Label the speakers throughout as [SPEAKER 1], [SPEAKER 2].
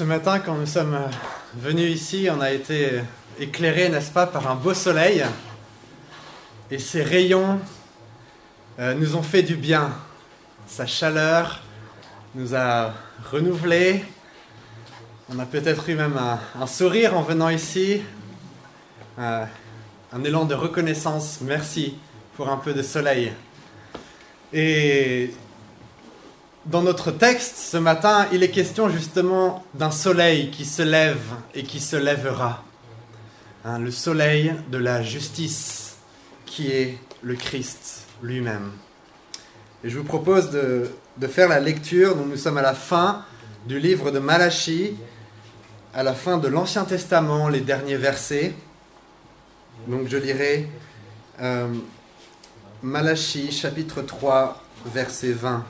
[SPEAKER 1] Ce matin, quand nous sommes venus ici, on a été éclairés, n'est-ce pas, par un beau soleil. Et ces rayons euh, nous ont fait du bien. Sa chaleur nous a renouvelés. On a peut-être eu même un, sourire en venant ici. Euh, un élan de reconnaissance. Merci pour un peu de soleil. Et dans notre texte ce matin, il est question justement d'un soleil qui se lève et qui se lèvera. Hein, le soleil de la justice qui est le Christ lui-même. Et je vous propose de, de faire la lecture. nous sommes à la fin du livre de Malachie, à la fin de l'Ancien Testament, les derniers versets. Donc je lirai euh, Malachie chapitre 3, verset 20.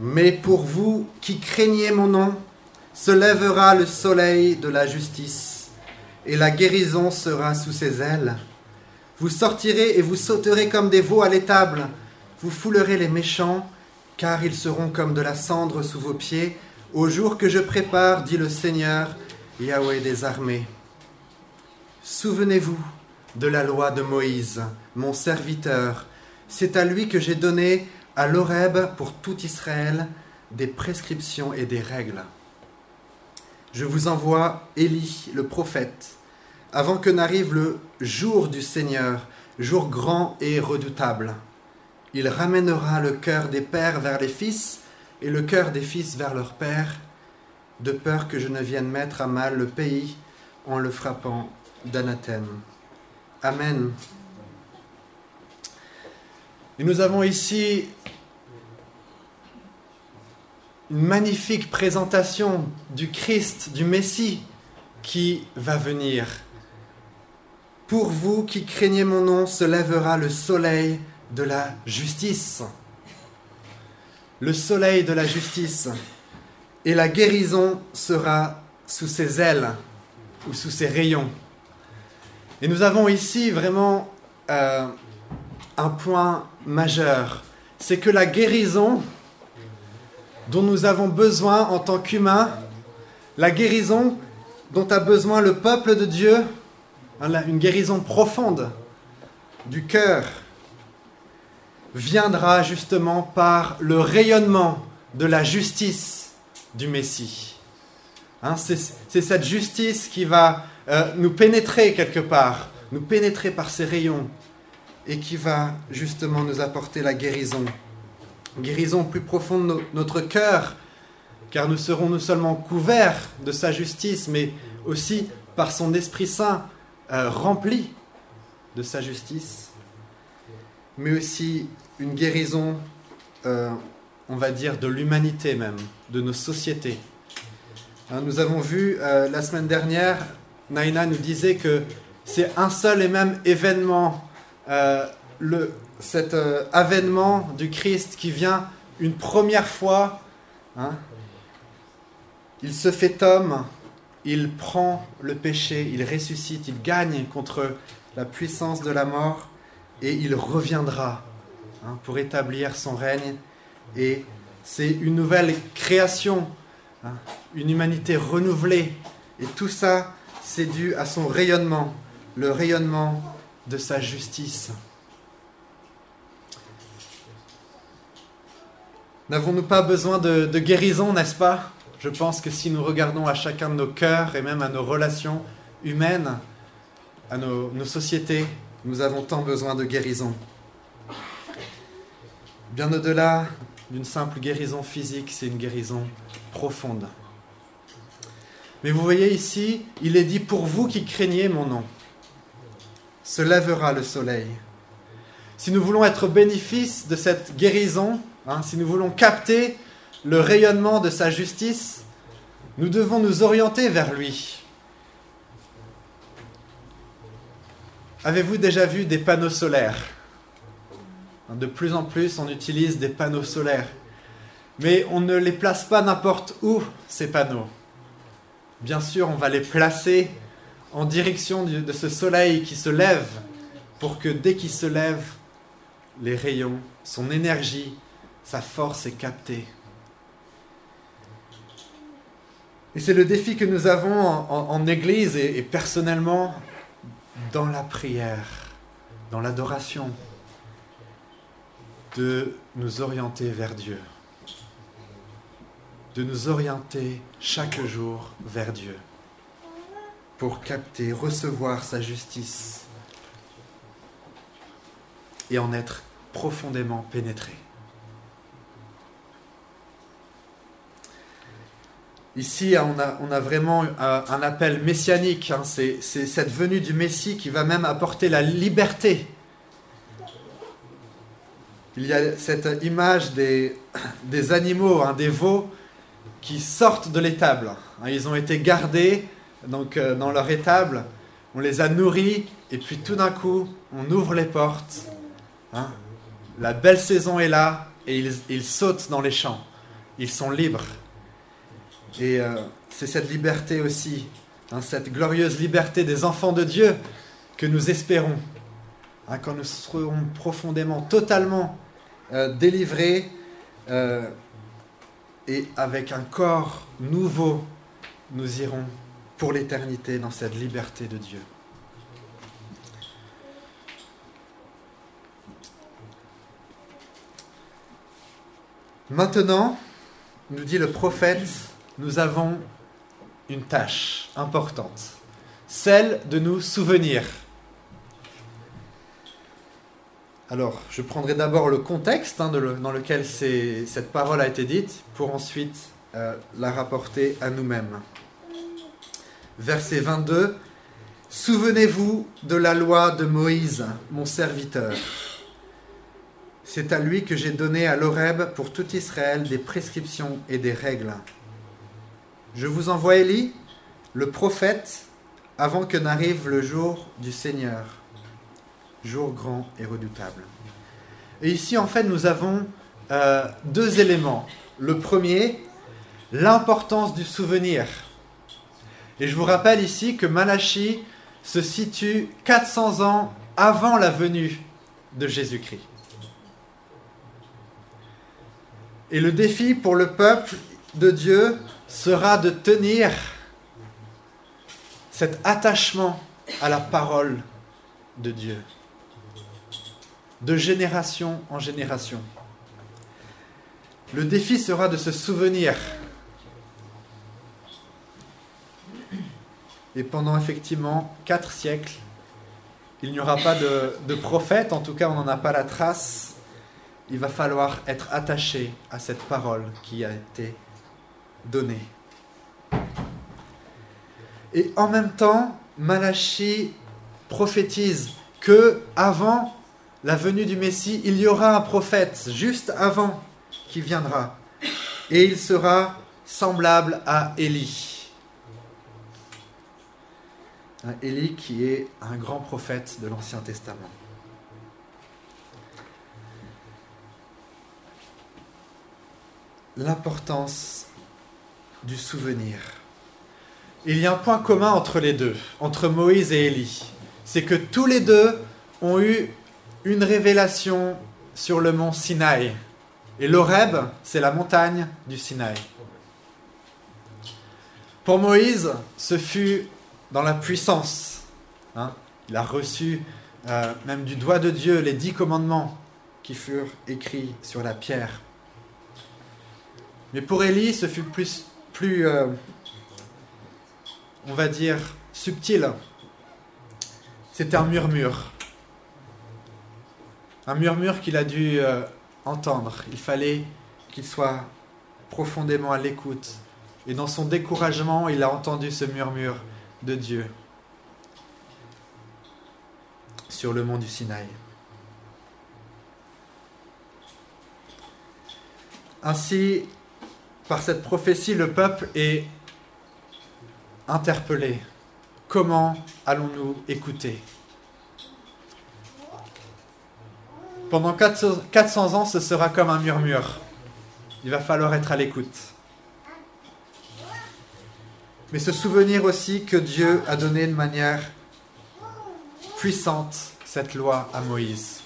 [SPEAKER 1] Mais pour vous qui craignez mon nom, se lèvera le soleil de la justice, et la guérison sera sous ses ailes. Vous sortirez et vous sauterez comme des veaux à l'étable, vous foulerez les méchants, car ils seront comme de la cendre sous vos pieds, au jour que je prépare, dit le Seigneur, Yahweh des armées. Souvenez-vous de la loi de Moïse, mon serviteur. C'est à lui que j'ai donné à l'Oreb pour tout Israël des prescriptions et des règles. Je vous envoie Élie, le prophète, avant que n'arrive le jour du Seigneur, jour grand et redoutable. Il ramènera le cœur des pères vers les fils et le cœur des fils vers leurs pères, de peur que je ne vienne mettre à mal le pays en le frappant d'anathème. Amen. Et nous avons ici une magnifique présentation du Christ, du Messie qui va venir. Pour vous qui craignez mon nom, se lèvera le soleil de la justice. Le soleil de la justice. Et la guérison sera sous ses ailes ou sous ses rayons. Et nous avons ici vraiment euh, un point majeur. C'est que la guérison dont nous avons besoin en tant qu'humains, la guérison dont a besoin le peuple de Dieu, hein, une guérison profonde du cœur, viendra justement par le rayonnement de la justice du Messie. Hein, c'est cette justice qui va euh, nous pénétrer quelque part, nous pénétrer par ses rayons et qui va justement nous apporter la guérison guérison plus profonde de notre cœur, car nous serons non seulement couverts de sa justice, mais aussi par son Esprit Saint euh, rempli de sa justice, mais aussi une guérison, euh, on va dire, de l'humanité même, de nos sociétés. Hein, nous avons vu euh, la semaine dernière, Naina nous disait que c'est un seul et même événement, le, cet euh, avènement du Christ qui vient une première fois. Hein. il se fait homme, il prend le péché, il ressuscite, il gagne contre la puissance de la mort et il reviendra hein, pour établir son règne. Et c'est une nouvelle création, hein, une humanité renouvelée. Et tout ça, c'est dû à son rayonnement, le rayonnement de sa justice. N'avons-nous pas besoin de, guérison, n'est-ce pas? Je pense que si nous regardons à chacun de nos cœurs et même à nos relations humaines, à nos, nos sociétés, nous avons tant besoin de guérison. Bien au-delà d'une simple guérison physique, c'est une guérison profonde. Mais vous voyez ici, il est dit, pour vous qui craignez mon nom, se lèvera le soleil. Si nous voulons être bénéfice de cette guérison, Hein, si nous voulons capter le rayonnement de sa justice, nous devons nous orienter vers lui. Avez-vous déjà vu des panneaux solaires? De plus en plus, on utilise des panneaux solaires. Mais on ne les place pas n'importe où, ces panneaux. Bien sûr, on va les placer en direction de ce soleil qui se lève, pour que dès qu'il se lève, les rayons, son énergie sa force est captée. Et c'est le défi que nous avons en, Église et, personnellement dans la prière, dans l'adoration, de nous orienter vers Dieu, de nous orienter chaque jour vers Dieu pour capter, recevoir sa justice et en être profondément pénétré. Ici, on a, on a vraiment un appel messianique. Hein. C'est cette venue du Messie qui va même apporter la liberté. Il y a cette image des, animaux, hein, des veaux, qui sortent de l'étable. Hein. Ils ont été gardés donc, euh, dans leur étable. On les a nourris et puis tout d'un coup, on ouvre les portes. La belle saison est là et ils, ils sautent dans les champs. Ils sont libres. Et euh, c'est cette liberté aussi, hein, cette glorieuse liberté des enfants de Dieu que nous espérons. Hein, quand nous serons profondément, totalement euh, délivrés et avec un corps nouveau, nous irons pour l'éternité dans cette liberté de Dieu. Maintenant, nous dit le prophète, nous avons une tâche importante, celle de nous souvenir. Alors, je prendrai d'abord le contexte hein, dans lequel cette parole a été dite, pour ensuite euh, la rapporter à nous-mêmes. Verset 22. Souvenez-vous de la loi de Moïse, mon serviteur. C'est à lui que j'ai donné à l'Oreb pour tout Israël des prescriptions et des règles. Je vous envoie Élie, le prophète, avant que n'arrive le jour du Seigneur, jour grand et redoutable. Et ici, en fait, nous avons euh, deux éléments. Le premier, l'importance du souvenir. Et je vous rappelle ici que Malachie se situe 400 ans avant la venue de Jésus-Christ. Et le défi pour le peuple de Dieu, sera de tenir cet attachement à la parole de Dieu, de génération en génération. Le défi sera de se souvenir. Et pendant effectivement quatre siècles, il n'y aura pas de, prophète, en tout cas on n'en a pas la trace. Il va falloir être attaché à cette parole qui a été donné. Et en même temps, Malachie prophétise que avant la venue du Messie, il y aura un prophète juste avant qui viendra et il sera semblable à Élie. Élie qui est un grand prophète de l'Ancien Testament. L'importance du souvenir. Il y a un point commun entre les deux, entre Moïse et Élie. C'est que tous les deux ont eu une révélation sur le mont Sinaï. Et l'Oreb, c'est la montagne du Sinaï. Pour Moïse, ce fut dans la puissance. Hein. Il a reçu euh, même du doigt de Dieu les dix commandements qui furent écrits sur la pierre. Mais pour Élie, ce fut plus plus, euh, on va dire, subtil. C'était un murmure. Un murmure qu'il a dû euh, entendre. Il fallait qu'il soit profondément à l'écoute. Et dans son découragement, il a entendu ce murmure de Dieu sur le mont du Sinaï. Ainsi, par cette prophétie, le peuple est interpellé. Comment allons-nous écouter? Pendant 400 ans, ce sera comme un murmure. Il va falloir être à l'écoute. Mais se souvenir aussi que Dieu a donné de manière puissante cette loi à Moïse.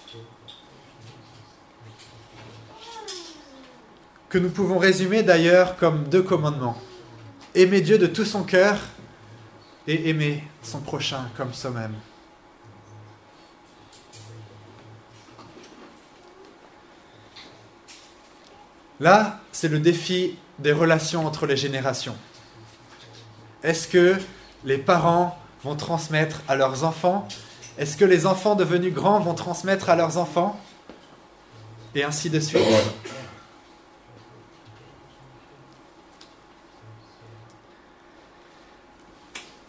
[SPEAKER 1] que nous pouvons résumer d'ailleurs comme deux commandements. Aimer Dieu de tout son cœur et aimer son prochain comme soi-même. Là, c'est le défi des relations entre les générations. Est-ce que les parents vont transmettre à leurs enfants? Est-ce que les enfants devenus grands vont transmettre à leurs enfants? Et ainsi de suite.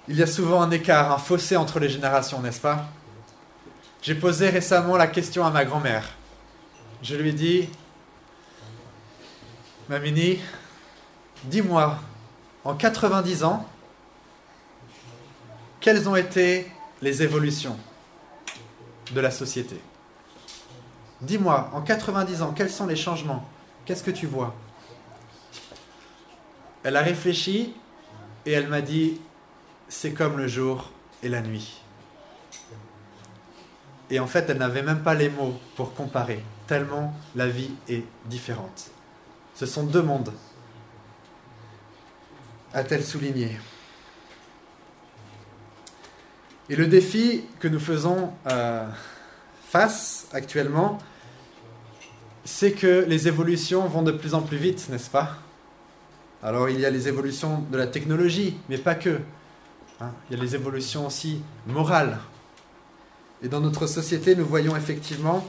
[SPEAKER 1] Il y a souvent un écart, un fossé entre les générations, n'est-ce pas? J'ai posé récemment la question à ma grand-mère. Je lui ai dit, Mamini, dis-moi, en 90 ans, quelles ont été les évolutions de la société Dis-moi, en 90 ans, quels sont les changements? Qu'est-ce que tu vois? Elle a réfléchi et elle m'a dit, c'est comme le jour et la nuit. Et en fait, elle n'avait même pas les mots pour comparer, tellement la vie est différente. Ce sont deux mondes, a-t-elle souligné. Et le défi que nous faisons euh, face actuellement, c'est que les évolutions vont de plus en plus vite, n'est-ce pas? Alors il y a les évolutions de la technologie, mais pas que. Hein, il y a les évolutions aussi morales. Et dans notre société, nous voyons effectivement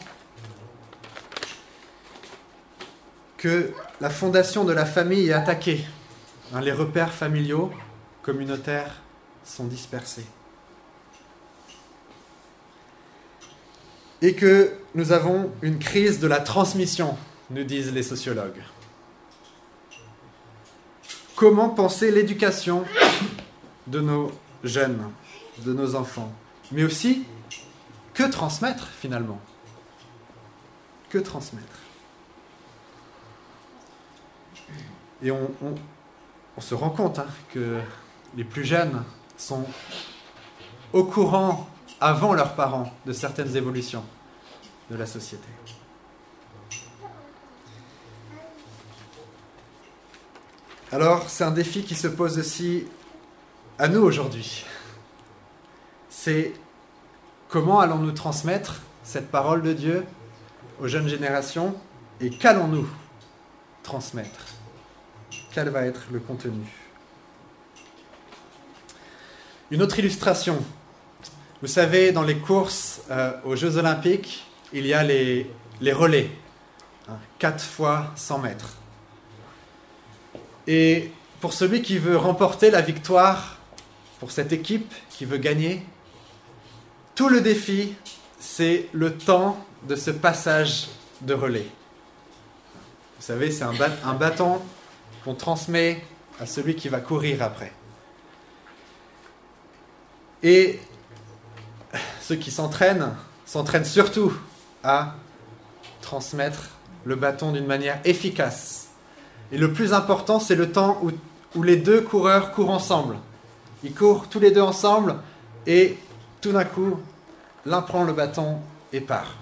[SPEAKER 1] que la fondation de la famille est attaquée. Hein, les repères familiaux, communautaires sont dispersés. Et que nous avons une crise de la transmission, nous disent les sociologues. Comment penser l'éducation de nos jeunes, de nos enfants, mais aussi que transmettre finalement? Que transmettre? Et on, se rend compte hein, que les plus jeunes sont au courant avant leurs parents de certaines évolutions de la société. Alors, c'est un défi qui se pose aussi à nous aujourd'hui. C'est comment allons-nous transmettre cette parole de Dieu aux jeunes générations et qu'allons-nous transmettre? Quel va être le contenu? Une autre illustration. Vous savez, dans les courses euh, aux Jeux olympiques, il y a les, relais. 4 hein, fois 100 mètres. Et pour celui qui veut remporter la victoire pour cette équipe qui veut gagner, tout le défi, c'est le temps de ce passage de relais. Vous savez, c'est un, bâton qu'on transmet à celui qui va courir après. Et ceux qui s'entraînent s'entraînent surtout à transmettre le bâton d'une manière efficace. Et le plus important, c'est le temps où, où les deux coureurs courent ensemble. Ils courent tous les deux ensemble et tout d'un coup, l'un prend le bâton et part.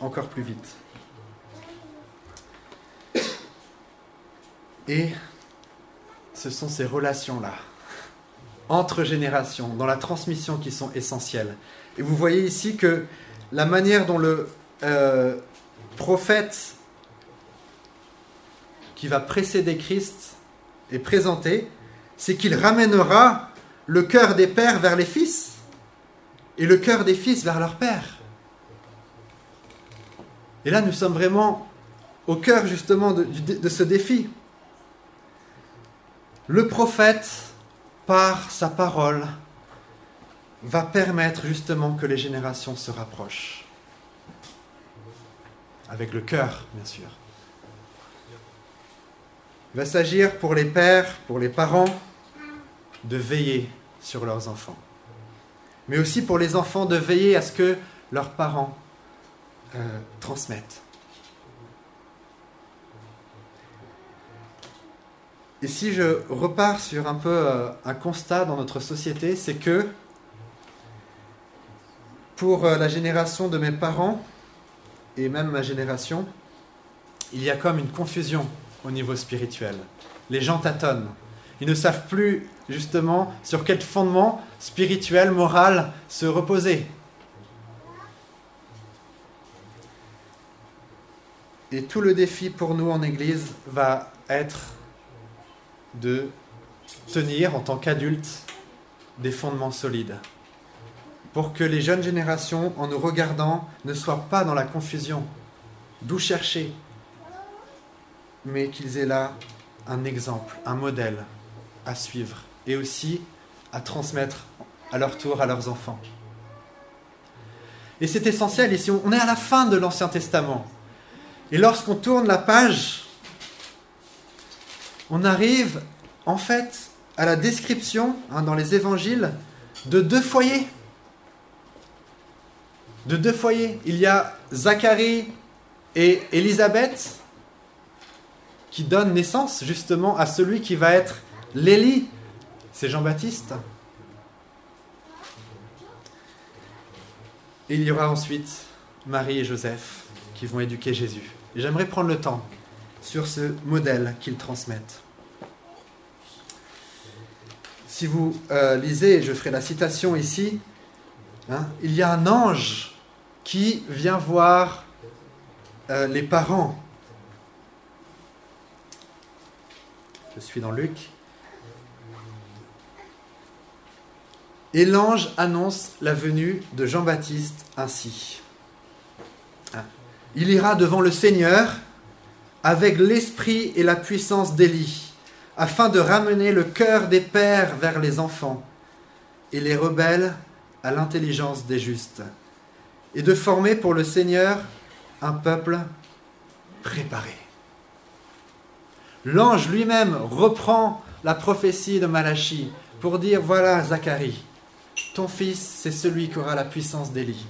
[SPEAKER 1] Encore plus vite. Et ce sont ces relations-là, entre générations, dans la transmission qui sont essentielles. Et vous voyez ici que la manière dont le euh, prophète qui va précéder Christ est présenté, c'est qu'il ramènera le cœur des pères vers les fils et le cœur des fils vers leur père. Et là, nous sommes vraiment au cœur justement de, de ce défi. Le prophète, par sa parole, va permettre justement que les générations se rapprochent. Avec le cœur, bien sûr. Il va s'agir pour les pères, pour les parents, de veiller sur leurs enfants. Mais aussi pour les enfants de veiller à ce que leurs parents euh, transmettent. Et si je repars sur un peu euh, un constat dans notre société, c'est que pour euh, la génération de mes parents, et même ma génération, il y a comme une confusion au niveau spirituel. Les gens tâtonnent. Ils ne savent plus justement sur quel fondement spirituel, moral se reposer. Et tout le défi pour nous en Église va être de tenir en tant qu'adultes des fondements solides. Pour que les jeunes générations, en nous regardant, ne soient pas dans la confusion. D'où chercher Mais qu'ils aient là un exemple, un modèle à suivre et aussi à transmettre à leur tour à leurs enfants. Et c'est essentiel ici, on est à la fin de l'Ancien Testament. Et lorsqu'on tourne la page, on arrive en fait à la description hein, dans les évangiles de deux foyers. De deux foyers. Il y a Zacharie et Élisabeth qui donnent naissance justement à celui qui va être l'Élie. C'est Jean-Baptiste. il y aura ensuite Marie et Joseph qui vont éduquer Jésus. J'aimerais prendre le temps sur ce modèle qu'ils transmettent. Si vous euh, lisez, je ferai la citation ici, hein, il y a un ange qui vient voir euh, les parents? Je suis dans Luc. Et l'ange annonce la venue de Jean-Baptiste ainsi. Il ira devant le Seigneur avec l'esprit et la puissance d'Élie, afin de ramener le cœur des pères vers les enfants et les rebelles à l'intelligence des justes, et de former pour le Seigneur un peuple préparé. L'ange lui-même reprend la prophétie de Malachie pour dire, voilà Zacharie, ton fils, c'est celui qui aura la puissance d'Élie.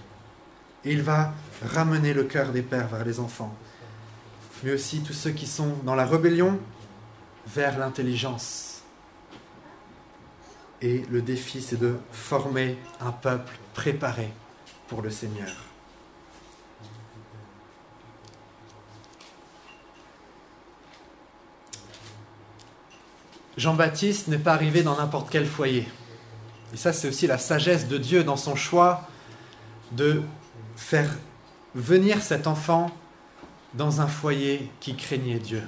[SPEAKER 1] Et il va ramener le cœur des pères vers les enfants, mais aussi tous ceux qui sont dans la rébellion vers l'intelligence. Et le défi, c'est de former un peuple préparé le Seigneur. Jean-Baptiste n'est pas arrivé dans n'importe quel foyer. Et ça, c'est aussi la sagesse de Dieu dans son choix de faire venir cet enfant dans un foyer qui craignait Dieu.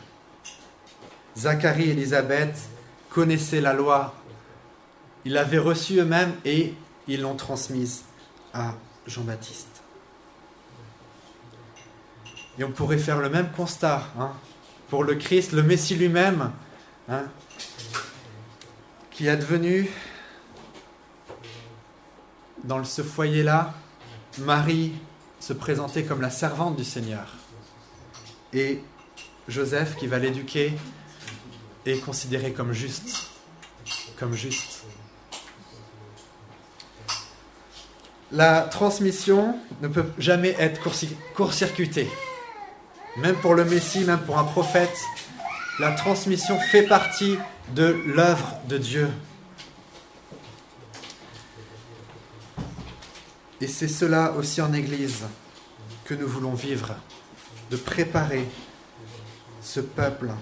[SPEAKER 1] Zacharie et Élisabeth connaissaient la loi. Ils l'avaient reçue eux-mêmes et ils l'ont transmise à Jean-Baptiste. Et on pourrait faire le même constat hein, pour le Christ, le Messie lui-même, hein, qui est devenu dans ce foyer-là Marie se présenter comme la servante du Seigneur. Et Joseph, qui va l'éduquer, est considéré comme juste. Comme juste. La transmission ne peut jamais être court-circuitée. Même pour le Messie, même pour un prophète, la transmission fait partie de l'œuvre de Dieu. Et c'est cela aussi en Église que nous voulons vivre, de préparer ce peuple.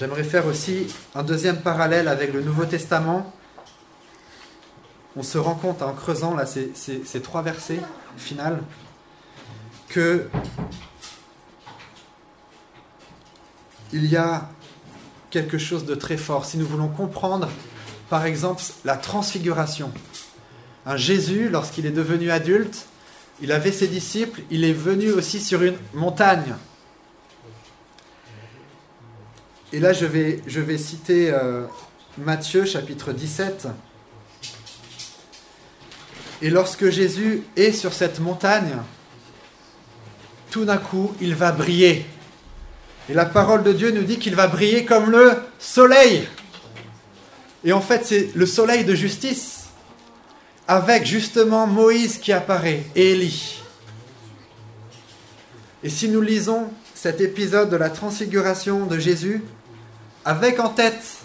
[SPEAKER 1] J'aimerais faire aussi un deuxième parallèle avec le Nouveau Testament. On se rend compte en creusant ces, ces trois versets finales que il y a quelque chose de très fort. Si nous voulons comprendre par exemple la transfiguration. Un Jésus, lorsqu'il est devenu adulte, il avait ses disciples, il est venu aussi sur une montagne. Et là, je vais, je vais citer euh, Matthieu chapitre 17. Et lorsque Jésus est sur cette montagne, tout d'un coup, il va briller. Et la parole de Dieu nous dit qu'il va briller comme le soleil. Et en fait, c'est le soleil de justice, avec justement Moïse qui apparaît et Élie. Et si nous lisons cet épisode de la transfiguration de Jésus, avec en tête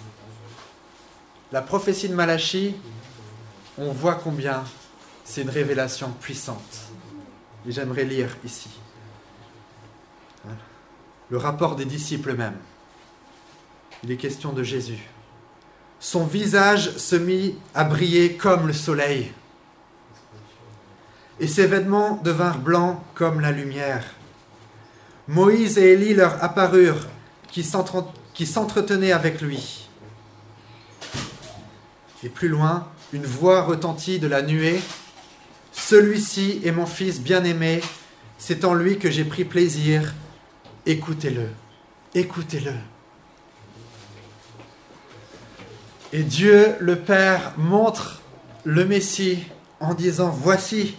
[SPEAKER 1] la prophétie de Malachie, on voit combien c'est une révélation puissante. Et j'aimerais lire ici le rapport des disciples même. Il est question de Jésus. Son visage se mit à briller comme le soleil, et ses vêtements devinrent blancs comme la lumière. Moïse et Élie leur apparurent, qui s'entretenaient avec lui. Et plus loin, une voix retentit de la nuée. Celui-ci est mon fils bien-aimé, c'est en lui que j'ai pris plaisir. Écoutez-le, écoutez-le. Et Dieu le Père montre le Messie en disant, voici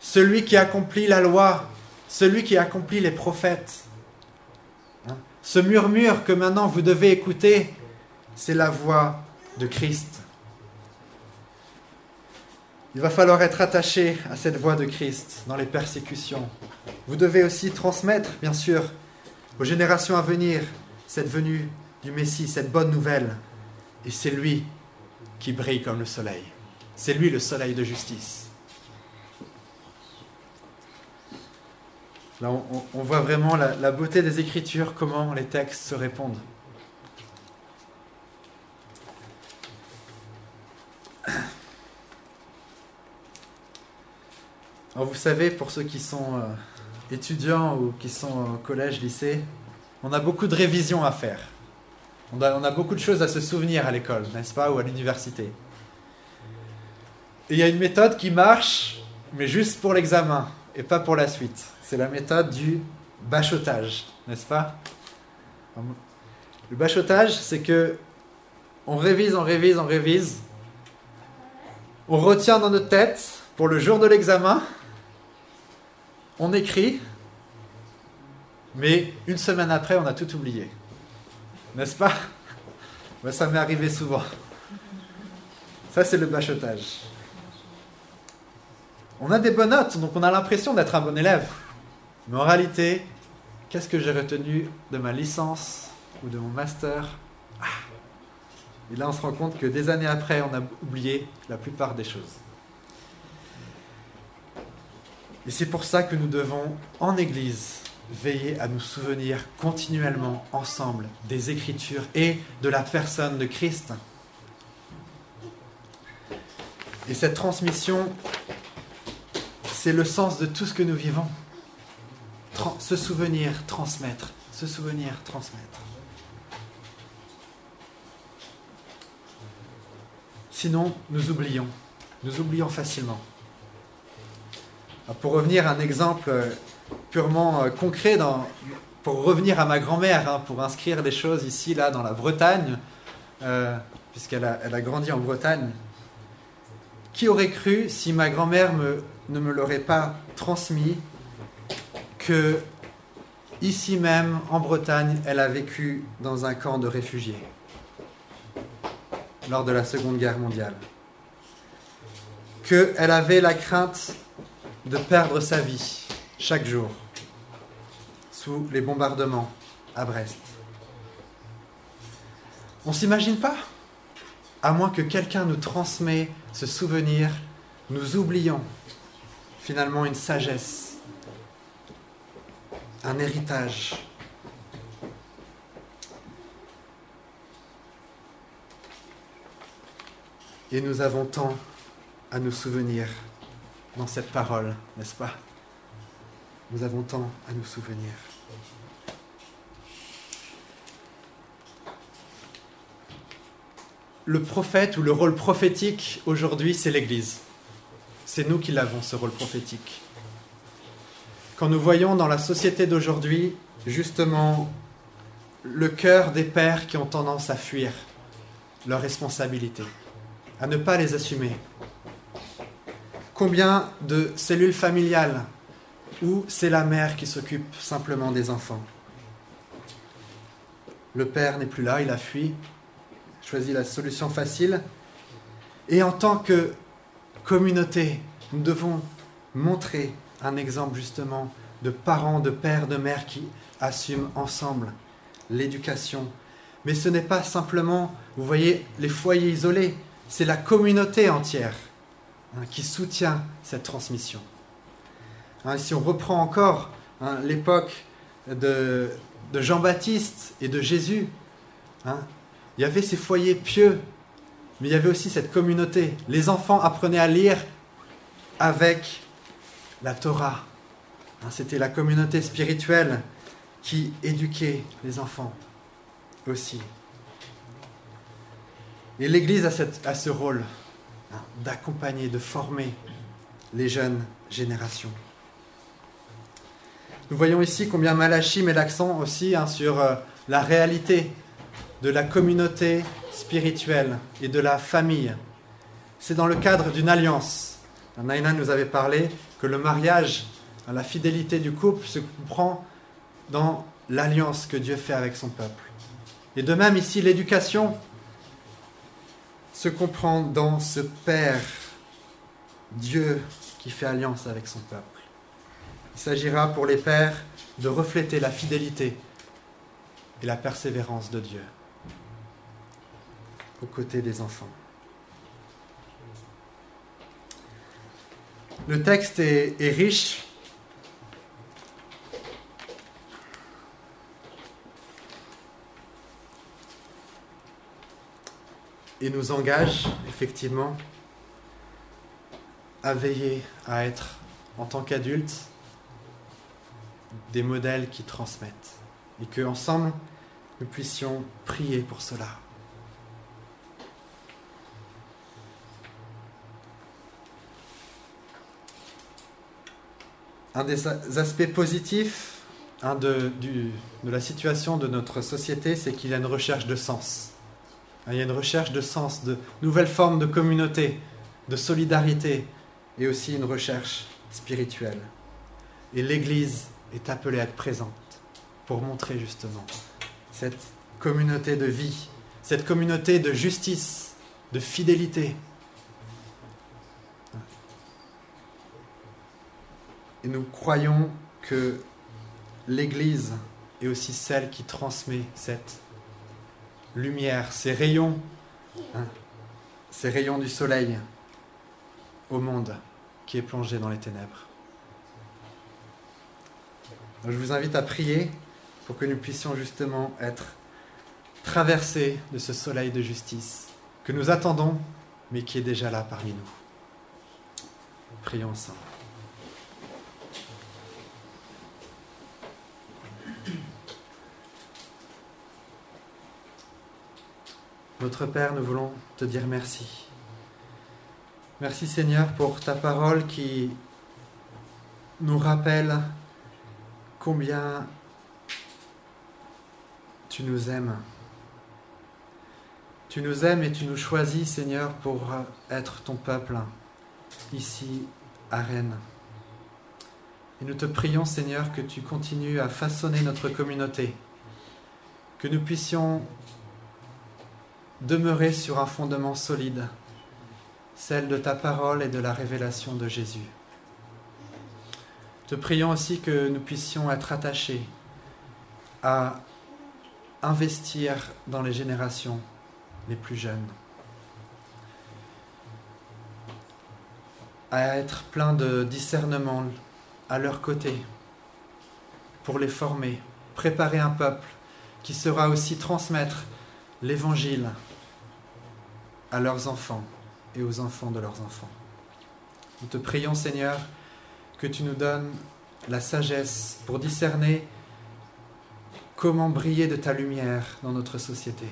[SPEAKER 1] celui qui accomplit la loi, celui qui accomplit les prophètes. Ce murmure que maintenant vous devez écouter, c'est la voix de Christ. Il va falloir être attaché à cette voix de Christ dans les persécutions. Vous devez aussi transmettre, bien sûr, aux générations à venir cette venue du Messie, cette bonne nouvelle. Et c'est lui qui brille comme le soleil. C'est lui le soleil de justice. Là, on, voit vraiment la, beauté des Écritures, comment les textes se répondent. Alors vous savez, pour ceux qui sont euh, étudiants ou qui sont au collège, lycée, on a beaucoup de révisions à faire. On a, beaucoup de choses à se souvenir à l'école, n'est-ce pas, ou à l'université. Et il y a une méthode qui marche, mais juste pour l'examen et pas pour la suite. C'est la méthode du bachotage, n'est-ce pas? Le bachotage, c'est que on révise, on révise, on révise. On retient dans notre tête pour le jour de l'examen. On écrit, mais une semaine après, on a tout oublié. N'est-ce pas? Ça m'est arrivé souvent. Ça, c'est le bachotage. On a des bonnes notes, donc on a l'impression d'être un bon élève. Mais en réalité, qu'est-ce que j'ai retenu de ma licence ou de mon master? Ah Et là, on se rend compte que des années après, on a oublié la plupart des choses. Et c'est pour ça que nous devons, en Église, veiller à nous souvenir continuellement ensemble des Écritures et de la personne de Christ. Et cette transmission, c'est le sens de tout ce que nous vivons. Se souvenir, transmettre, se souvenir, transmettre. Sinon, nous oublions, nous oublions facilement. Pour revenir à un exemple purement euh, concret pour revenir à ma grand-mère, hein, pour inscrire les choses ici, là, dans la Bretagne, euh, puisqu'elle a, elle a grandi en Bretagne. Qui aurait cru, si ma grand-mère ne me l'aurait pas transmis, que ici même, en Bretagne, elle a vécu dans un camp de réfugiés lors de la Seconde Guerre mondiale. Qu'elle avait la crainte de perdre sa vie chaque jour sous les bombardements à Brest. On s'imagine pas À moins que quelqu'un nous transmet ce souvenir, nous oublions finalement une sagesse, un héritage. Et nous avons tant à nous souvenir dans cette parole, n'est-ce pas? Nous avons tant à nous souvenir. Le prophète ou le rôle prophétique aujourd'hui, c'est l'Église. C'est nous qui l'avons, ce rôle prophétique. Quand nous voyons dans la société d'aujourd'hui, justement, le cœur des pères qui ont tendance à fuir leurs responsabilités, à ne pas les assumer. Combien de cellules familiales ou c'est la mère qui s'occupe simplement des enfants? Le père n'est plus là, il a fui, choisi la solution facile. Et en tant que communauté, nous devons montrer un exemple justement de parents, de pères, de mères qui assument ensemble l'éducation. Mais ce n'est pas simplement, vous voyez, les foyers isolés, c'est la communauté entière hein, qui soutient cette transmission. Hein, si on reprend encore hein, l'époque de, Jean-Baptiste et de Jésus, il y avait ces foyers pieux, mais il y avait aussi cette communauté. Les enfants apprenaient à lire avec la Torah. C'était la communauté spirituelle qui éduquait les enfants aussi. Et l'Église a, ce rôle d'accompagner, de former les jeunes générations. Nous voyons ici combien Malachie met l'accent aussi hein, sur euh, la réalité de la communauté spirituelle et de la famille. C'est dans le cadre d'une alliance. Naina nous avait parlé que le mariage, la fidélité du couple se comprend dans l'alliance que Dieu fait avec son peuple. Et de même ici, l'éducation se comprend dans ce Père, Dieu qui fait alliance avec son peuple. Il s'agira pour les pères de refléter la fidélité et la persévérance de Dieu aux côtés des enfants. Le texte est, riche. Et nous engage effectivement à veiller à être en tant qu'adultes des modèles qui transmettent. Et que ensemble, nous puissions prier pour cela. Un des aspects positifs de, de la situation de notre société, c'est qu'il y a une recherche de sens. Il y a une recherche de sens, de nouvelles formes de communauté, de solidarité, et aussi une recherche spirituelle. Et l'Église est appelée à être présente pour montrer justement cette communauté de vie, cette communauté de justice, de fidélité. Nous croyons que l'Église est aussi celle qui transmet cette lumière, ces rayons, hein, ces rayons du soleil au monde qui est plongé dans les ténèbres. je vous invite à prier pour que nous puissions justement être traversés de ce soleil de justice que nous attendons, mais qui est déjà là parmi nous. Prions ensemble. Notre Père, nous voulons te dire merci. Merci Seigneur pour ta parole qui nous rappelle combien tu nous aimes. Tu nous aimes et tu nous choisis, Seigneur, pour être ton peuple ici à Rennes. Et nous te prions, Seigneur, que tu continues à façonner notre communauté, que nous puissions demeurer sur un fondement solide, celle de ta parole et de la révélation de Jésus. Te prions aussi que nous puissions être attachés à investir dans les générations les plus jeunes, à être plein de discernement à leur côté pour les former, préparer un peuple qui sera aussi transmettre l'évangile à leurs enfants et aux enfants de leurs enfants. Nous te prions Seigneur que tu nous donnes la sagesse pour discerner comment briller de ta lumière dans notre société.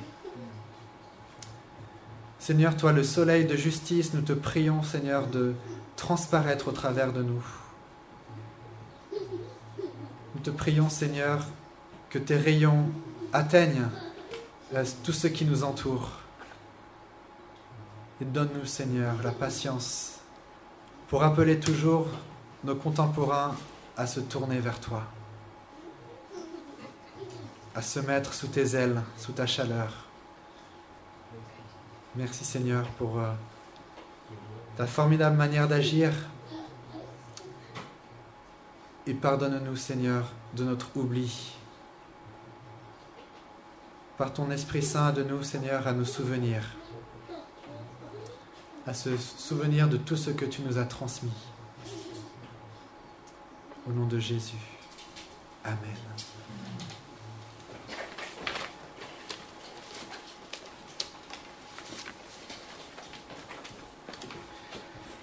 [SPEAKER 1] Seigneur, toi le soleil de justice, nous te prions, Seigneur, de transparaître au travers de nous. Nous te prions, Seigneur, que tes rayons atteignent tout ce qui nous entoure. Et donne-nous, Seigneur, la patience pour appeler toujours nos contemporains à se tourner vers toi à se mettre sous tes ailes, sous ta chaleur. Merci Seigneur pour euh, ta formidable manière d'agir. Et pardonne-nous Seigneur de notre oubli. Par ton Esprit Saint de nous Seigneur à nous souvenir. À se souvenir de tout ce que tu nous as transmis. Au nom de Jésus. Amen.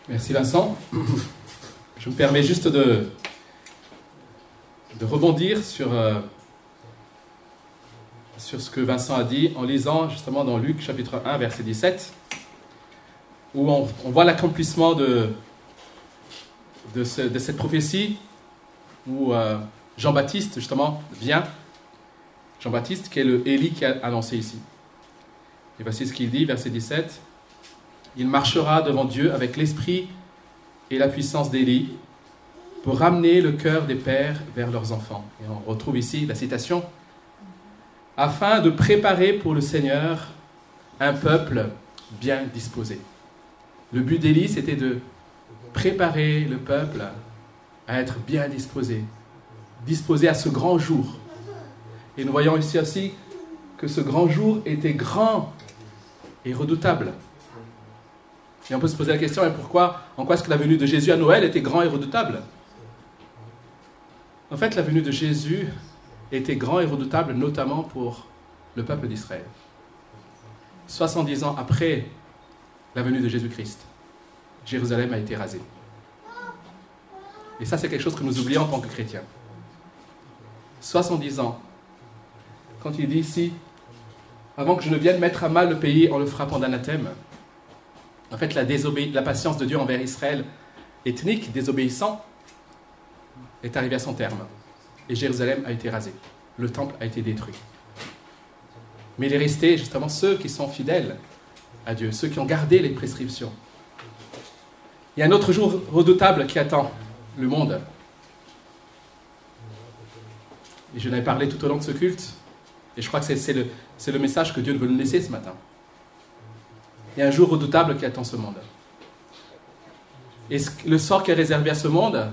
[SPEAKER 2] Merci Vincent. Je me permets juste de, de rebondir sur, euh, sur ce que Vincent a dit en lisant justement dans Luc chapitre 1 verset 17, où on, voit l'accomplissement de, de, cette prophétie, où euh, Jean-Baptiste justement vient, Jean-Baptiste qui est le Élie qui a annoncé ici. Et voici ce qu'il dit, verset 17. Il marchera devant Dieu avec l'esprit et la puissance d'Élie pour ramener le cœur des pères vers leurs enfants. Et on retrouve ici la citation afin de préparer pour le Seigneur un peuple bien disposé. Le but d'Élie, c'était de préparer le peuple à être bien disposé, disposé à ce grand jour. Et nous voyons ici aussi que ce grand jour était grand et redoutable. Et on peut se poser la question, pourquoi, en quoi est-ce que la venue de Jésus à Noël était grand et redoutable? En fait, la venue de Jésus était grand et redoutable notamment pour le peuple d'Israël. 70 ans après la venue de Jésus-Christ, Jérusalem a été rasée. Et ça, c'est quelque chose que nous oublions en tant que chrétiens. 70 ans. Quand il dit ici, avant que je ne vienne mettre à mal le pays en le frappant d'anathème, en fait, la, la patience de Dieu envers Israël, ethnique, désobéissant, est arrivée à son terme. Et Jérusalem a été rasée. Le temple a été détruit. Mais il est resté justement ceux qui sont fidèles à Dieu, ceux qui ont gardé les prescriptions. Il y a un autre jour redoutable qui attend le monde. Et je n'avais parlé tout au long de ce culte. Et je crois que c'est le, le message que Dieu veut nous laisser ce matin. Il y a un jour redoutable qui attend ce monde. Et le sort qui est réservé à ce monde,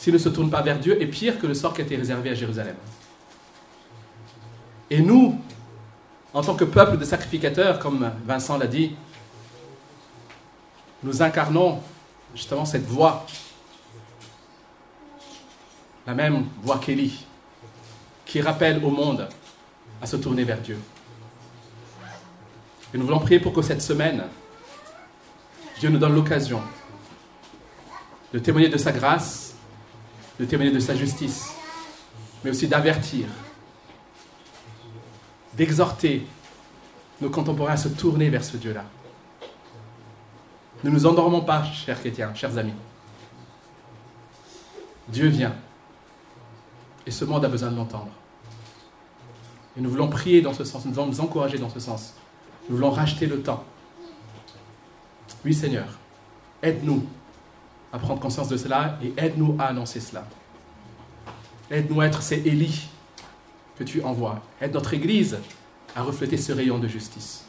[SPEAKER 2] s'il ne se tourne pas vers Dieu, est pire que le sort qui a été réservé à Jérusalem. Et nous, en tant que peuple de sacrificateurs, comme Vincent l'a dit, nous incarnons justement cette voix, la même voix qu'Élie, qui rappelle au monde à se tourner vers Dieu. Et nous voulons prier pour que cette semaine, Dieu nous donne l'occasion de témoigner de sa grâce, de témoigner de sa justice, mais aussi d'avertir, d'exhorter nos contemporains à se tourner vers ce Dieu-là. Ne nous endormons pas, chers chrétiens, chers amis. Dieu vient. Et ce monde a besoin de l'entendre. Et nous voulons prier dans ce sens, nous voulons nous encourager dans ce sens. Nous voulons racheter le temps. Oui Seigneur, aide-nous à prendre conscience de cela et aide-nous à annoncer cela. Aide-nous à être ces Élie que tu envoies. Aide notre Église à refléter ce rayon de justice.